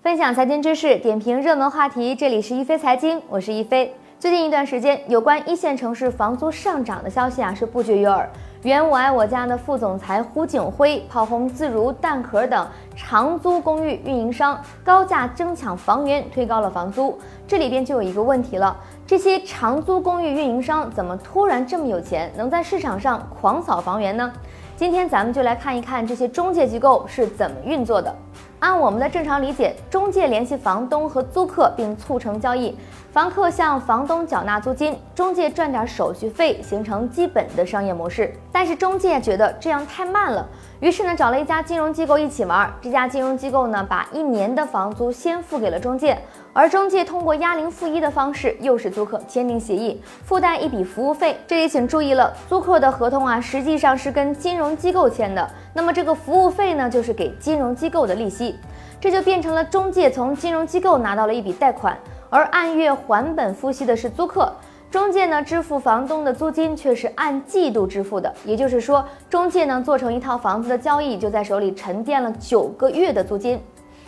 分享财经知识，点评热门话题。这里是一飞财经，我是一飞。最近一段时间，有关一线城市房租上涨的消息啊是不绝于耳。原我爱我家的副总裁胡景辉炮轰自如、蛋壳等长租公寓运营商高价争抢房源，推高了房租。这里边就有一个问题了：这些长租公寓运营商怎么突然这么有钱，能在市场上狂扫房源呢？今天咱们就来看一看这些中介机构是怎么运作的。按我们的正常理解，中介联系房东和租客并促成交易，房客向房东缴纳租金，中介赚点手续费，形成基本的商业模式。但是中介觉得这样太慢了，于是呢找了一家金融机构一起玩。这家金融机构呢把一年的房租先付给了中介，而中介通过押零付一的方式诱使租客签订协议，附带一笔服务费。这里请注意了，租客的合同啊实际上是跟金融机构签的。那么这个服务费呢，就是给金融机构的利息，这就变成了中介从金融机构拿到了一笔贷款，而按月还本付息的是租客，中介呢支付房东的租金却是按季度支付的，也就是说，中介呢做成一套房子的交易，就在手里沉淀了九个月的租金，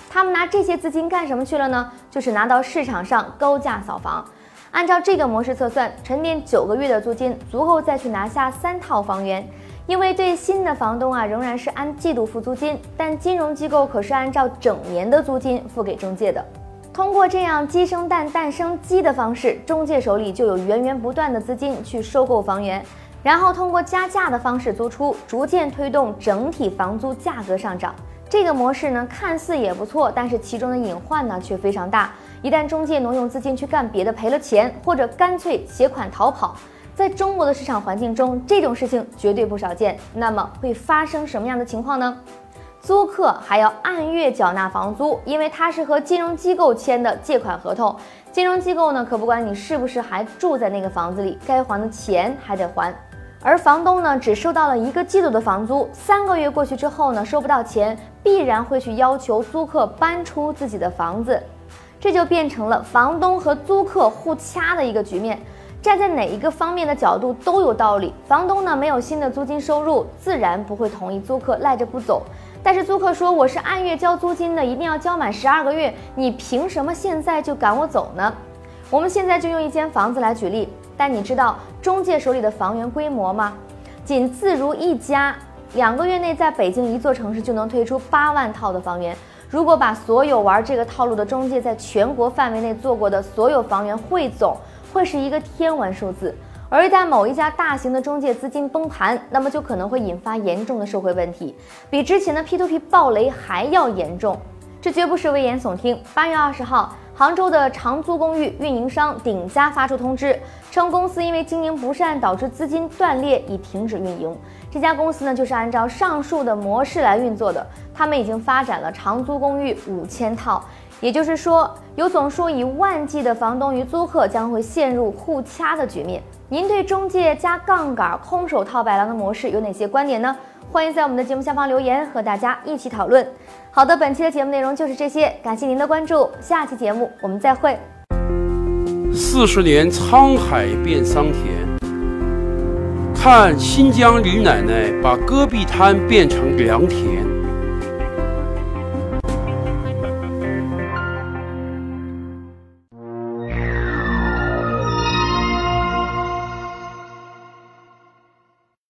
他们拿这些资金干什么去了呢？就是拿到市场上高价扫房，按照这个模式测算，沉淀九个月的租金足够再去拿下三套房源。因为对新的房东啊，仍然是按季度付租金，但金融机构可是按照整年的租金付给中介的。通过这样鸡生蛋，蛋生鸡的方式，中介手里就有源源不断的资金去收购房源，然后通过加价的方式租出，逐渐推动整体房租价格上涨。这个模式呢，看似也不错，但是其中的隐患呢却非常大。一旦中介挪用资金去干别的，赔了钱，或者干脆携款逃跑。在中国的市场环境中，这种事情绝对不少见。那么会发生什么样的情况呢？租客还要按月缴纳房租，因为他是和金融机构签的借款合同。金融机构呢，可不管你是不是还住在那个房子里，该还的钱还得还。而房东呢，只收到了一个季度的房租，三个月过去之后呢，收不到钱，必然会去要求租客搬出自己的房子，这就变成了房东和租客互掐的一个局面。站在哪一个方面的角度都有道理。房东呢没有新的租金收入，自然不会同意租客赖着不走。但是租客说我是按月交租金的，一定要交满十二个月，你凭什么现在就赶我走呢？我们现在就用一间房子来举例。但你知道中介手里的房源规模吗？仅自如一家，两个月内在北京一座城市就能推出八万套的房源。如果把所有玩这个套路的中介在全国范围内做过的所有房源汇总，会是一个天文数字，而一旦某一家大型的中介资金崩盘，那么就可能会引发严重的社会问题，比之前的 P2P 暴雷还要严重。这绝不是危言耸听。八月二十号，杭州的长租公寓运营商鼎家发出通知，称公司因为经营不善导致资金断裂，已停止运营。这家公司呢，就是按照上述的模式来运作的，他们已经发展了长租公寓五千套。也就是说，有总数以万计的房东与租客将会陷入互掐的局面。您对中介加杠杆、空手套白狼的模式有哪些观点呢？欢迎在我们的节目下方留言，和大家一起讨论。好的，本期的节目内容就是这些，感谢您的关注，下期节目我们再会。四十年沧海变桑田，看新疆李奶奶把戈壁滩变成良田。